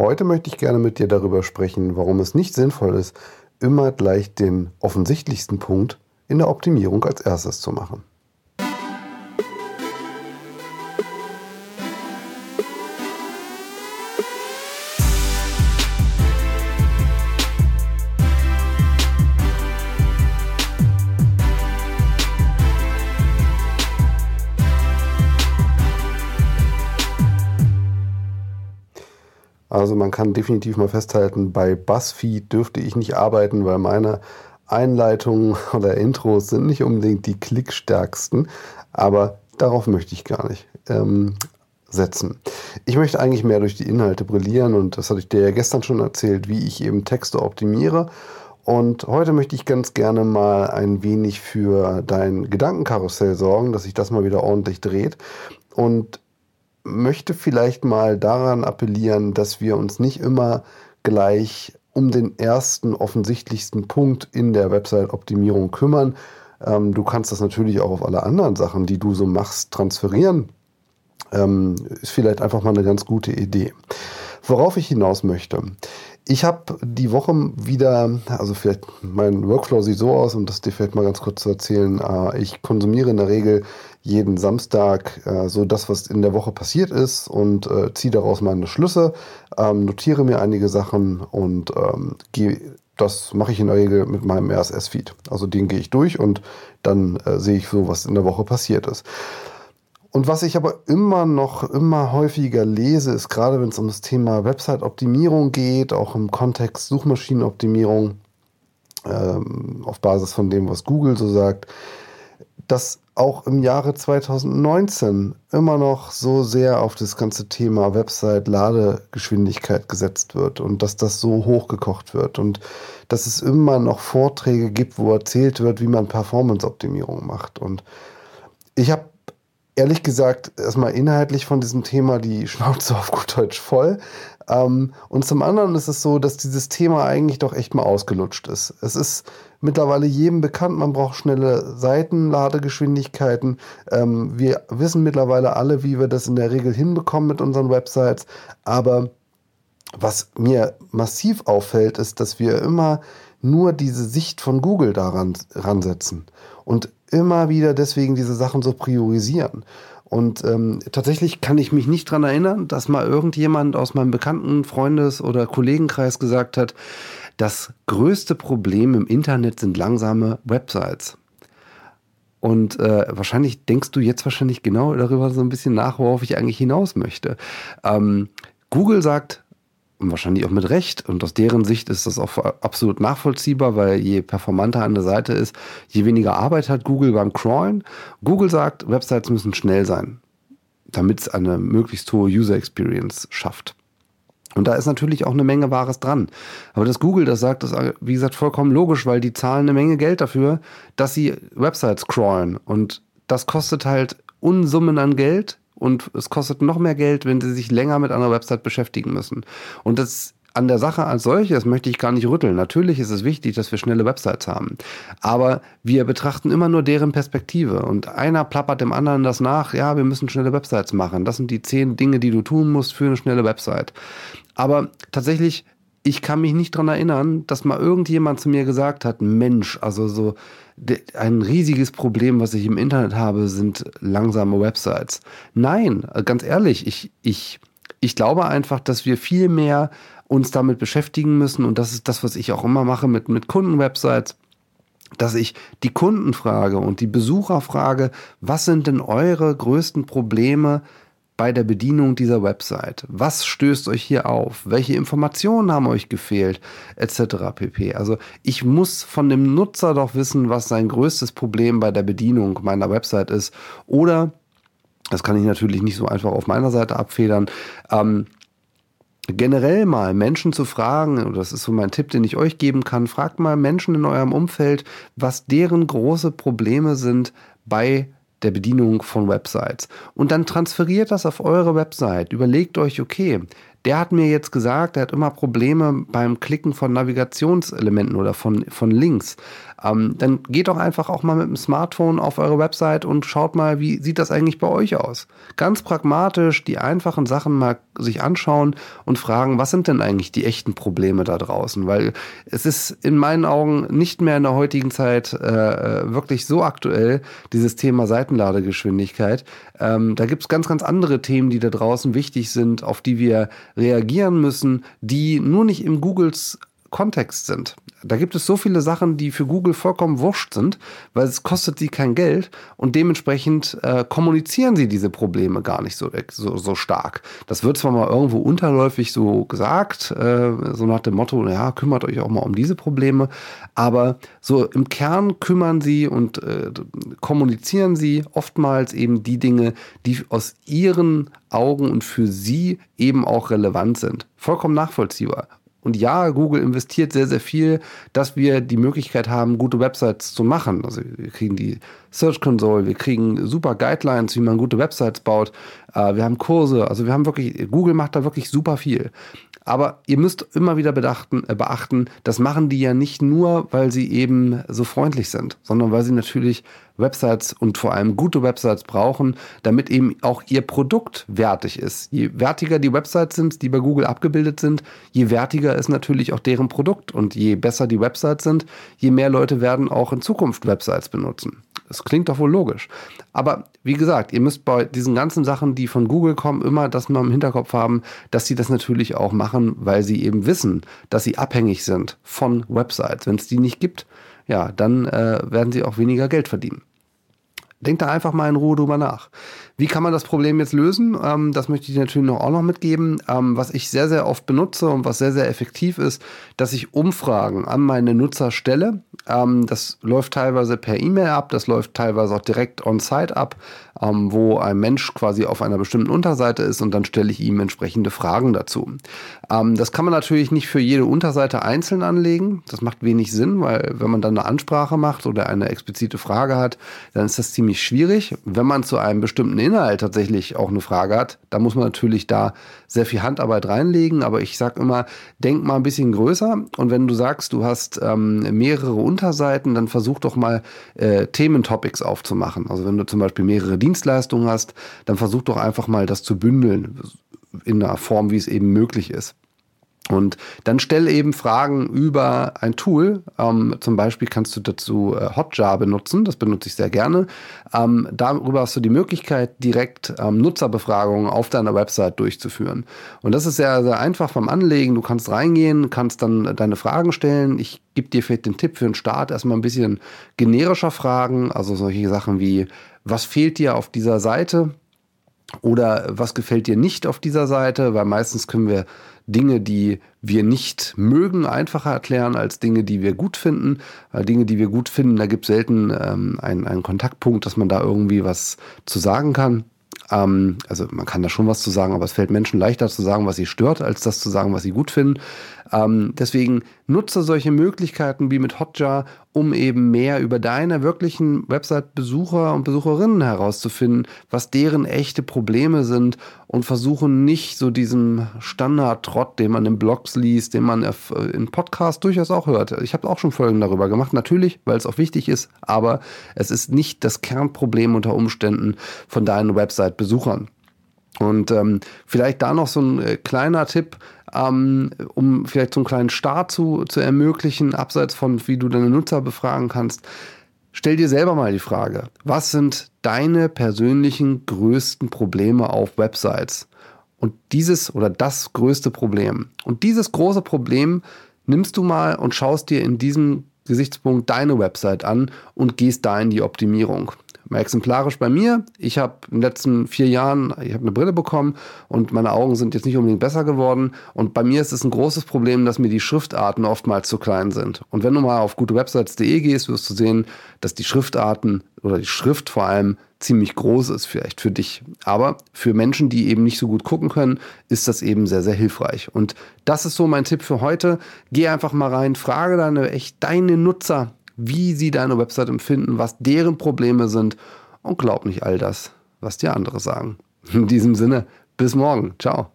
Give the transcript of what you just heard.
Heute möchte ich gerne mit dir darüber sprechen, warum es nicht sinnvoll ist, immer gleich den offensichtlichsten Punkt in der Optimierung als erstes zu machen. Also man kann definitiv mal festhalten, bei BuzzFeed dürfte ich nicht arbeiten, weil meine Einleitungen oder Intros sind nicht unbedingt die klickstärksten, aber darauf möchte ich gar nicht ähm, setzen. Ich möchte eigentlich mehr durch die Inhalte brillieren und das hatte ich dir ja gestern schon erzählt, wie ich eben Texte optimiere. Und heute möchte ich ganz gerne mal ein wenig für dein Gedankenkarussell sorgen, dass sich das mal wieder ordentlich dreht. Und möchte vielleicht mal daran appellieren, dass wir uns nicht immer gleich um den ersten offensichtlichsten Punkt in der Website-Optimierung kümmern. Ähm, du kannst das natürlich auch auf alle anderen Sachen, die du so machst, transferieren. Ähm, ist vielleicht einfach mal eine ganz gute Idee. Worauf ich hinaus möchte. Ich habe die Woche wieder, also vielleicht mein Workflow sieht so aus, um das dir vielleicht mal ganz kurz zu erzählen. Äh, ich konsumiere in der Regel jeden Samstag äh, so das, was in der Woche passiert ist und äh, ziehe daraus meine Schlüsse, ähm, notiere mir einige Sachen und ähm, das mache ich in der Regel mit meinem RSS-Feed. Also den gehe ich durch und dann sehe ich so, was in der Woche passiert ist. Und was ich aber immer noch, immer häufiger lese, ist gerade wenn es um das Thema Website-Optimierung geht, auch im Kontext Suchmaschinenoptimierung, ähm, auf Basis von dem, was Google so sagt, dass auch im Jahre 2019 immer noch so sehr auf das ganze Thema Website-Ladegeschwindigkeit gesetzt wird und dass das so hochgekocht wird und dass es immer noch Vorträge gibt, wo erzählt wird, wie man Performance-Optimierung macht. Und ich habe ehrlich gesagt erstmal inhaltlich von diesem Thema die Schnauze auf gut Deutsch voll. Ähm, und zum anderen ist es so, dass dieses Thema eigentlich doch echt mal ausgelutscht ist. Es ist mittlerweile jedem bekannt, man braucht schnelle Seitenladegeschwindigkeiten. Ähm, wir wissen mittlerweile alle, wie wir das in der Regel hinbekommen mit unseren Websites. Aber was mir massiv auffällt, ist, dass wir immer nur diese Sicht von Google daran ransetzen und immer wieder deswegen diese Sachen so priorisieren. Und ähm, tatsächlich kann ich mich nicht dran erinnern, dass mal irgendjemand aus meinem bekannten Freundes- oder Kollegenkreis gesagt hat, das größte Problem im Internet sind langsame Websites. Und äh, wahrscheinlich denkst du jetzt wahrscheinlich genau darüber so ein bisschen nach, worauf ich eigentlich hinaus möchte. Ähm, Google sagt, und wahrscheinlich auch mit Recht, und aus deren Sicht ist das auch absolut nachvollziehbar, weil je performanter eine Seite ist, je weniger Arbeit hat Google beim Crawlen. Google sagt, Websites müssen schnell sein, damit es eine möglichst hohe User Experience schafft. Und da ist natürlich auch eine Menge Wahres dran. Aber dass Google das sagt, ist, wie gesagt, vollkommen logisch, weil die zahlen eine Menge Geld dafür, dass sie Websites crawlen. Und das kostet halt Unsummen an Geld, und es kostet noch mehr Geld, wenn sie sich länger mit einer Website beschäftigen müssen. Und das an der Sache als solches möchte ich gar nicht rütteln. Natürlich ist es wichtig, dass wir schnelle Websites haben. Aber wir betrachten immer nur deren Perspektive. Und einer plappert dem anderen das nach, ja, wir müssen schnelle Websites machen. Das sind die zehn Dinge, die du tun musst für eine schnelle Website. Aber tatsächlich, ich kann mich nicht dran erinnern, dass mal irgendjemand zu mir gesagt hat, Mensch, also so ein riesiges Problem, was ich im Internet habe, sind langsame Websites. Nein, ganz ehrlich, ich, ich, ich glaube einfach, dass wir viel mehr uns damit beschäftigen müssen und das ist das, was ich auch immer mache mit, mit Kundenwebsites dass ich die Kunden frage und die Besucher frage, was sind denn eure größten Probleme bei der Bedienung dieser Website? Was stößt euch hier auf? Welche Informationen haben euch gefehlt? Etc. pp. Also ich muss von dem Nutzer doch wissen, was sein größtes Problem bei der Bedienung meiner Website ist. Oder, das kann ich natürlich nicht so einfach auf meiner Seite abfedern, ähm, generell mal Menschen zu fragen, das ist so mein Tipp, den ich euch geben kann, fragt mal Menschen in eurem Umfeld, was deren große Probleme sind bei der Bedienung von Websites. Und dann transferiert das auf eure Website. Überlegt euch, okay, der hat mir jetzt gesagt, er hat immer Probleme beim Klicken von Navigationselementen oder von, von Links. Ähm, dann geht doch einfach auch mal mit dem Smartphone auf eure Website und schaut mal, wie sieht das eigentlich bei euch aus. Ganz pragmatisch die einfachen Sachen mal sich anschauen und fragen, was sind denn eigentlich die echten Probleme da draußen? Weil es ist in meinen Augen nicht mehr in der heutigen Zeit äh, wirklich so aktuell, dieses Thema Seitenladegeschwindigkeit. Ähm, da gibt es ganz, ganz andere Themen, die da draußen wichtig sind, auf die wir reagieren müssen, die nur nicht im Googles Kontext sind. Da gibt es so viele Sachen, die für Google vollkommen wurscht sind, weil es kostet sie kein Geld und dementsprechend äh, kommunizieren sie diese Probleme gar nicht so, so, so stark. Das wird zwar mal irgendwo unterläufig so gesagt, äh, so nach dem Motto, ja, kümmert euch auch mal um diese Probleme, aber so im Kern kümmern sie und äh, kommunizieren sie oftmals eben die Dinge, die aus ihren Augen und für sie eben auch relevant sind. Vollkommen nachvollziehbar. Und ja, Google investiert sehr, sehr viel, dass wir die Möglichkeit haben, gute Websites zu machen. Also wir kriegen die Search Console, wir kriegen super Guidelines, wie man gute Websites baut. Äh, wir haben Kurse, also wir haben wirklich, Google macht da wirklich super viel. Aber ihr müsst immer wieder bedachten, äh, beachten, das machen die ja nicht nur, weil sie eben so freundlich sind, sondern weil sie natürlich Websites und vor allem gute Websites brauchen, damit eben auch ihr Produkt wertig ist. Je wertiger die Websites sind, die bei Google abgebildet sind, je wertiger ist natürlich auch deren Produkt. Und je besser die Websites sind, je mehr Leute werden auch in Zukunft Websites benutzen. Das klingt doch wohl logisch. Aber wie gesagt, ihr müsst bei diesen ganzen Sachen, die von Google kommen, immer das mal im Hinterkopf haben, dass sie das natürlich auch machen, weil sie eben wissen, dass sie abhängig sind von Websites. Wenn es die nicht gibt, ja, dann äh, werden sie auch weniger Geld verdienen. Denkt da einfach mal in Ruhe drüber nach. Wie kann man das Problem jetzt lösen? Ähm, das möchte ich natürlich noch auch noch mitgeben. Ähm, was ich sehr, sehr oft benutze und was sehr, sehr effektiv ist, dass ich Umfragen an meine Nutzer stelle. Ähm, das läuft teilweise per E-Mail ab, das läuft teilweise auch direkt on-site ab, ähm, wo ein Mensch quasi auf einer bestimmten Unterseite ist und dann stelle ich ihm entsprechende Fragen dazu. Ähm, das kann man natürlich nicht für jede Unterseite einzeln anlegen. Das macht wenig Sinn, weil wenn man dann eine Ansprache macht oder eine explizite Frage hat, dann ist das ziemlich schwierig. Wenn man zu einem bestimmten Inhalt tatsächlich auch eine Frage hat, dann muss man natürlich da sehr viel Handarbeit reinlegen. Aber ich sage immer, denk mal ein bisschen größer. Und wenn du sagst, du hast ähm, mehrere Unterseiten, dann versuch doch mal äh, Thementopics aufzumachen. Also wenn du zum Beispiel mehrere Dienstleistungen hast, dann versuch doch einfach mal das zu bündeln in einer Form, wie es eben möglich ist. Und dann stell eben Fragen über ein Tool. Ähm, zum Beispiel kannst du dazu äh, Hotjar benutzen. Das benutze ich sehr gerne. Ähm, darüber hast du die Möglichkeit, direkt ähm, Nutzerbefragungen auf deiner Website durchzuführen. Und das ist sehr, sehr einfach vom Anlegen. Du kannst reingehen, kannst dann deine Fragen stellen. Ich gebe dir vielleicht den Tipp für den Start, erstmal ein bisschen generischer Fragen. Also solche Sachen wie, was fehlt dir auf dieser Seite? Oder was gefällt dir nicht auf dieser Seite? Weil meistens können wir Dinge, die wir nicht mögen, einfacher erklären als Dinge, die wir gut finden. Weil Dinge, die wir gut finden, da gibt es selten ähm, einen, einen Kontaktpunkt, dass man da irgendwie was zu sagen kann. Ähm, also man kann da schon was zu sagen, aber es fällt Menschen leichter zu sagen, was sie stört, als das zu sagen, was sie gut finden. Ähm, deswegen nutze solche Möglichkeiten wie mit Hotjar, um eben mehr über deine wirklichen Website-Besucher und Besucherinnen herauszufinden, was deren echte Probleme sind und versuche nicht so diesen Standard-Trott, den man in Blogs liest, den man in Podcasts durchaus auch hört. Ich habe auch schon Folgen darüber gemacht, natürlich, weil es auch wichtig ist, aber es ist nicht das Kernproblem unter Umständen von deinen Website-Besuchern. Und ähm, vielleicht da noch so ein äh, kleiner Tipp, ähm, um vielleicht so einen kleinen Start zu, zu ermöglichen, abseits von wie du deine Nutzer befragen kannst. Stell dir selber mal die Frage, was sind deine persönlichen größten Probleme auf Websites? Und dieses oder das größte Problem. Und dieses große Problem nimmst du mal und schaust dir in diesem Gesichtspunkt deine Website an und gehst da in die Optimierung. Mal exemplarisch bei mir. Ich habe in den letzten vier Jahren, ich habe eine Brille bekommen und meine Augen sind jetzt nicht unbedingt besser geworden. Und bei mir ist es ein großes Problem, dass mir die Schriftarten oftmals zu klein sind. Und wenn du mal auf gutewebsites.de gehst, wirst du sehen, dass die Schriftarten oder die Schrift vor allem ziemlich groß ist, vielleicht für dich. Aber für Menschen, die eben nicht so gut gucken können, ist das eben sehr, sehr hilfreich. Und das ist so mein Tipp für heute. Geh einfach mal rein, frage deine, echt deine Nutzer, wie sie deine Website empfinden, was deren Probleme sind und glaub nicht all das, was dir andere sagen. In diesem Sinne, bis morgen. Ciao.